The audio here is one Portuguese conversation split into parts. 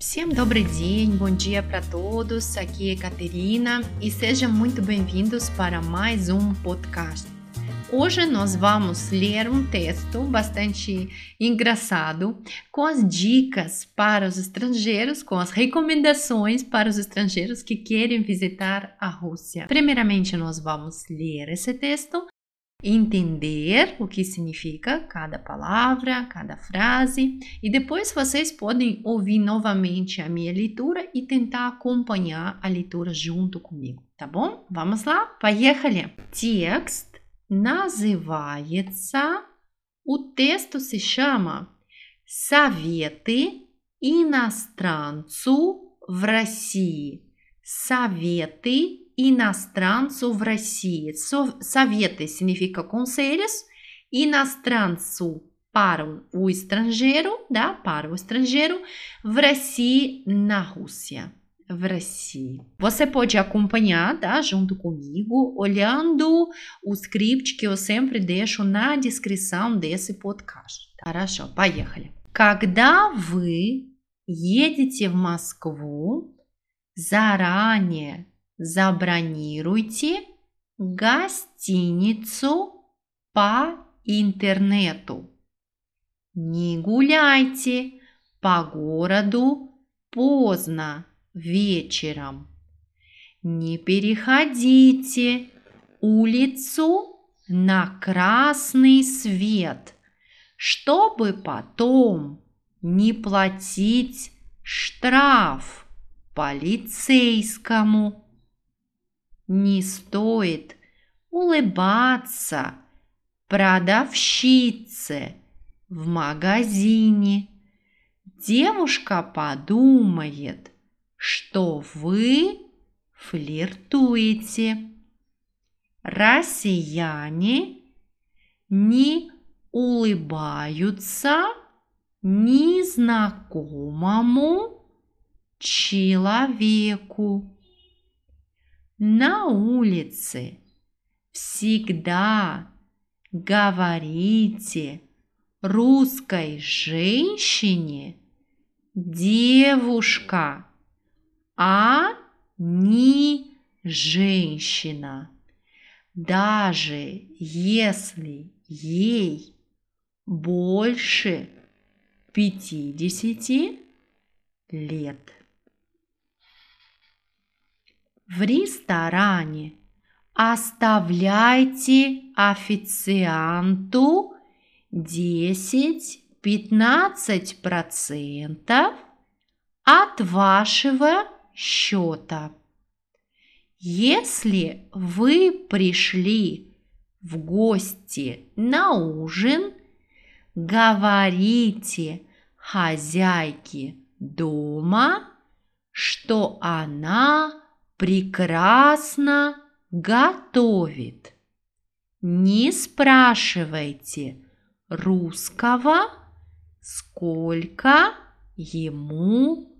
Всем добрый день, bom dia para todos. Aqui é Caterina e sejam muito bem-vindos para mais um podcast. Hoje nós vamos ler um texto bastante engraçado com as dicas para os estrangeiros, com as recomendações para os estrangeiros que querem visitar a Rússia. Primeiramente, nós vamos ler esse texto entender o que significa cada palavra, cada frase, e depois vocês podem ouvir novamente a minha leitura e tentar acompanhar a leitura junto comigo, tá bom? Vamos lá? Поехали! Текст называется, o texto se chama Советы иностранцу в России. Советы иностранцу в России. Советы significa conselhos, иностранцу para o estrangeiro, да, para o estrangeiro, в России na Rússia. В России. Você pode acompanhar, tá, junto comigo, olhando o script que eu sempre deixo na descrição desse podcast. Хорошо, поехали. Когда вы едете в Москву, заранее забронируйте гостиницу по интернету. Не гуляйте по городу поздно вечером. Не переходите улицу на красный свет, чтобы потом не платить штраф полицейскому. Не стоит улыбаться продавщице в магазине. Девушка подумает, что вы флиртуете. Россияне не улыбаются незнакомому человеку на улице всегда говорите русской женщине девушка, а не женщина, даже если ей больше пятидесяти лет. В ресторане. Оставляйте официанту 10-15% от вашего счета. Если вы пришли в гости на ужин, говорите хозяйке дома, что она прекрасно готовит. Не спрашивайте русского, сколько ему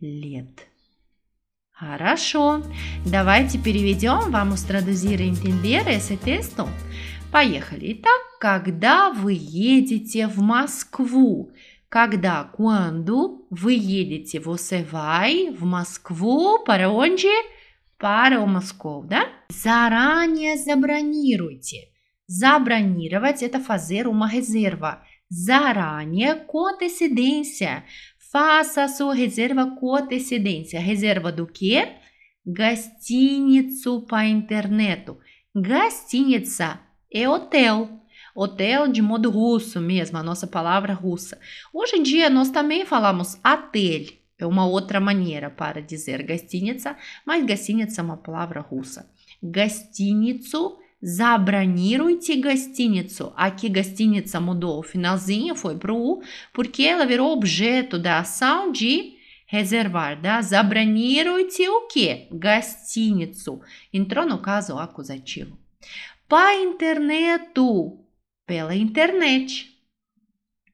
лет. Хорошо, давайте переведем, vamos traduzir e entender esse texto. Поехали. Итак, когда вы едете в Москву, Когда, quando вы едете, você vai в Москву, para onde? Para o Moscou, да? Заранее забронируйте. Забронировать – это fazer uma reserva. Заранее, com antecedência. Faça a sua reserva com antecedência. Reserva do quê? Гостиницу по интернету. Гостиница é hotel. Hotel de modo russo mesmo, a nossa palavra russa. Hoje em dia nós também falamos hotel, é uma outra maneira para dizer гостиница, mas гостиница é uma palavra russa. Гостиницу, забронируйте гостиницу. Aqui гостиница mudou o finalzinho, foi para o U, porque ela virou objeto da ação de reservar, да? Забронируйте o quê? Гостиницу. Entrou no caso acusativo. По интернету pela internet.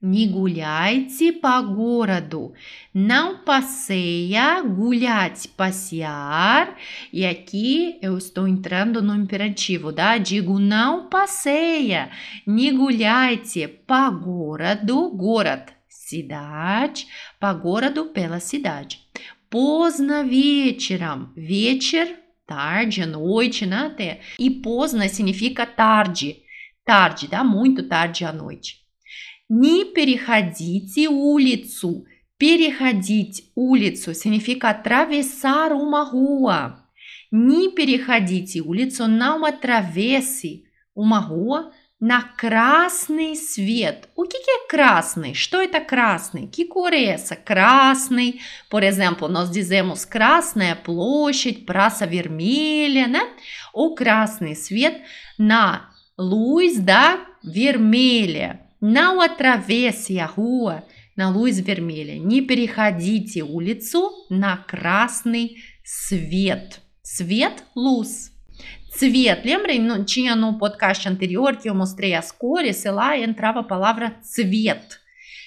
Не гуляйте по городу. Não passeia, гулять, passear. E aqui eu estou entrando no imperativo, tá? Digo não passeia. Не гуляйте по городу. Город, cidade, по городу pela cidade. Поздно вечером. Вечер, tarde, à noite, né? Até. E поздно significa tarde. Tarde, dá muito tarde à noite. Не переходите улицу. Переходить улицу significa atravessar uma rua. Не переходите улицу, não atravesse uma rua на красный свет. O que, que красный? Что это красный? Que cor? Красный. Por exemplo, nós dizemos красная площадь, praça vermelha, né? O красный свет na luz da vermelha. Não atravesse a rua на luz vermelha. Не переходите улицу на красный свет. Свет – luz. Цвет, lembrem? No, tinha no podcast anterior que eu mostrei as cores, e lá entrava a palavra цвет,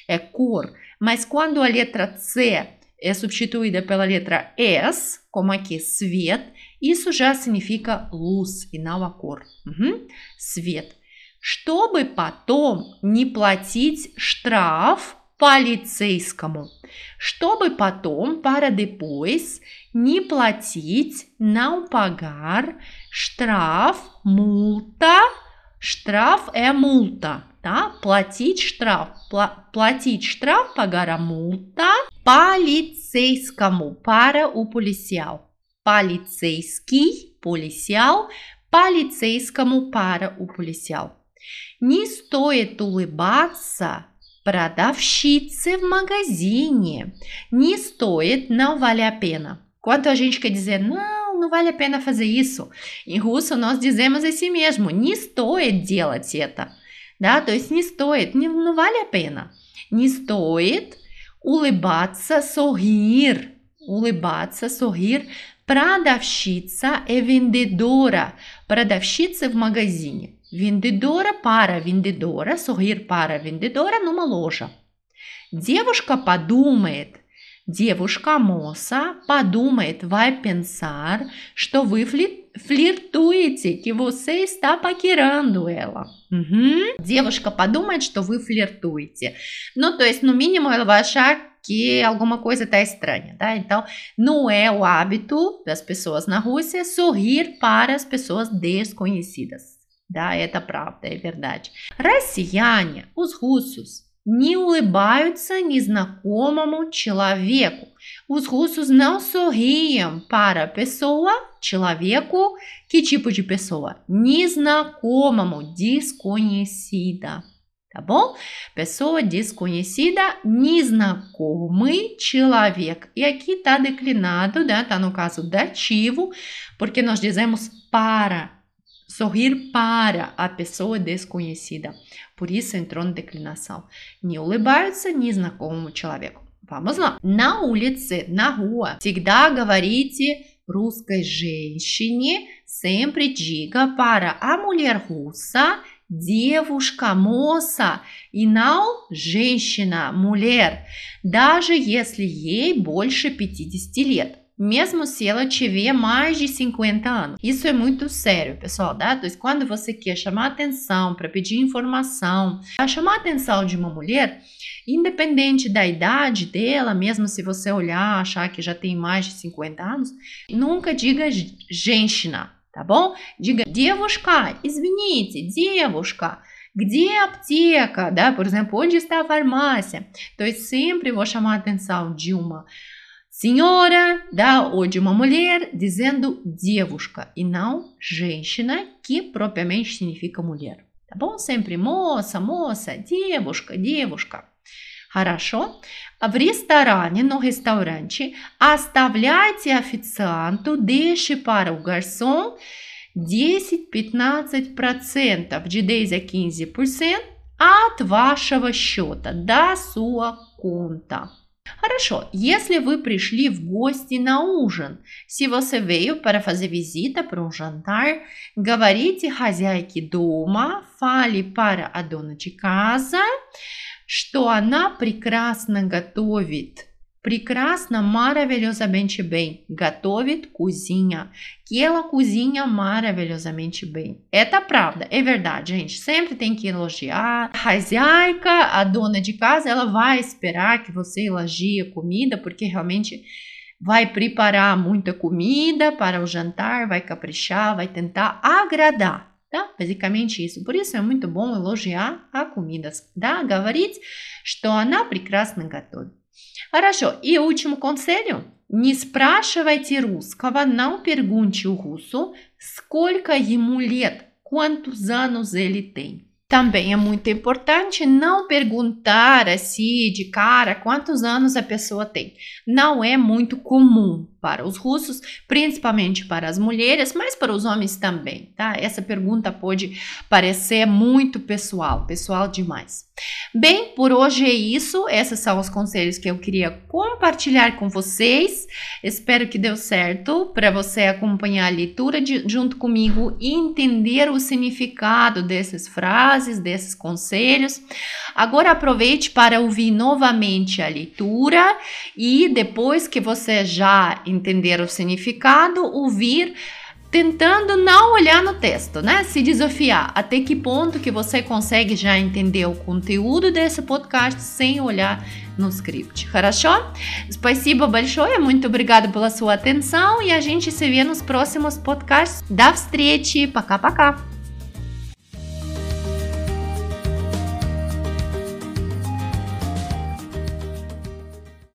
é cor. Mas quando a letra C é substituída pela letra S, como aqui, свет, isso já significa luz e não a cor. Uhum. Свет чтобы потом не платить штраф полицейскому, чтобы потом пара депойс не платить на пагар штраф мульта штраф э мулта, да, платить штраф, пла, платить штраф пагара мульта полицейскому, пара у полисял, полицейский, полисял, полицейскому пара у полисял. Не стоит улыбаться Продавщице в магазине. Не стоит, não vale a pena. Quanto a gente quer dizer, não, não vale a pena fazer isso. Em russo nós dizemos assim mesmo, не стоит делать это. Да, то есть не стоит, не, não vale a pena. Не стоит улыбаться, sorrir. Улыбаться, sorrir. Продавщица é vendedora. Продавщица в магазине. Vendedora para vendedora, sorrir para vendedora numa loja. Девушка подумает, девушка моça подумает, vai pensar, что вы флиртуете, que você está paquerando ela. Uhum. Девушка подумает, что вы флиртуете. Ну, то есть, no mínimo, ela vai achar que alguma coisa está estranha, tá? Então, não é o hábito das pessoas na Rússia sorrir para as pessoas desconhecidas. Да, это правда, é verdade. Россияне, russos, не улыбаются незнакомому человеку. Os russos não sorriam para a pessoa, человеку, que tipo de pessoa? Незнакомому, desconhecida. Tá bom? Pessoa desconhecida, незнакомый человек. E aqui tá declinado, né? Tá no caso dativo, porque nós dizemos para sorrir para a pessoa desconhecida. Por isso entrou na declinação. Не улыбаются незнакомому человеку. Vamos lá. На улице, на rua, всегда говорите русской женщине, sempre diga para a mulher russa, девушка, moça, e não женщина, mulher, даже если ей больше 50 лет mesmo se ela tiver mais de 50 anos. Isso é muito sério, pessoal. Tá? Quando você quer chamar atenção para pedir informação, para chamar a atenção de uma mulher, independente da idade dela, mesmo se você olhar, achar que já tem mais de 50 anos, nunca diga женщина, tá bom? Diga девушка, извините, девушка. Где аптека? Да, por exemplo, onde está a farmácia? Então, eu sempre vou chamar a atenção de uma senhora, да, ou de uma mulher, dizendo девушка e não женщина, que propriamente significa mulher. Tá bom? Sempre moça, moça, девушка, девушка. Хорошо? В ресторане, no restaurante, оставляйте официанту, deixe para o garçom 10-15%, de 10 a 15% от вашего счета, da sua conta. Хорошо, если вы пришли в гости на ужин, se você veio para fazer visita para um jantar, говорите хозяйке дома, fale para a dona de casa, что она прекрасно готовит. прекрасно, maravilhosamente bem. Готовит, cozinha. Que ela cozinha maravilhosamente bem. É tá правда, é verdade, gente. Sempre tem que elogiar. A хозяйка, a dona de casa, ela vai esperar que você elogie a comida, porque realmente vai preparar muita comida para o jantar, vai caprichar, vai tentar agradar. Tá? Basicamente isso. Por isso é muito bom elogiar a comida. Да, говорить, что она прекрасно готовит. Хорошо. И último conselho. Не спрашивайте русского, não pergunte o russo, сколько ему лет, quantos anos ele tem. Também é muito importante não perguntar assim de cara quantos anos a pessoa tem. Não é muito comum para os russos, principalmente para as mulheres, mas para os homens também, tá? Essa pergunta pode parecer muito pessoal, pessoal demais. Bem, por hoje é isso. Esses são os conselhos que eu queria compartilhar com vocês. Espero que deu certo para você acompanhar a leitura de, junto comigo e entender o significado dessas frases, desses conselhos. Agora aproveite para ouvir novamente a leitura e depois que você já entender o significado, ouvir tentando não olhar no texto, né? Se desafiar até que ponto que você consegue já entender o conteúdo desse podcast sem olhar no script. Хорошо? Спасибо большое, muito obrigado pela sua atenção e a gente se vê nos próximos podcasts. До встречи, пока-пока.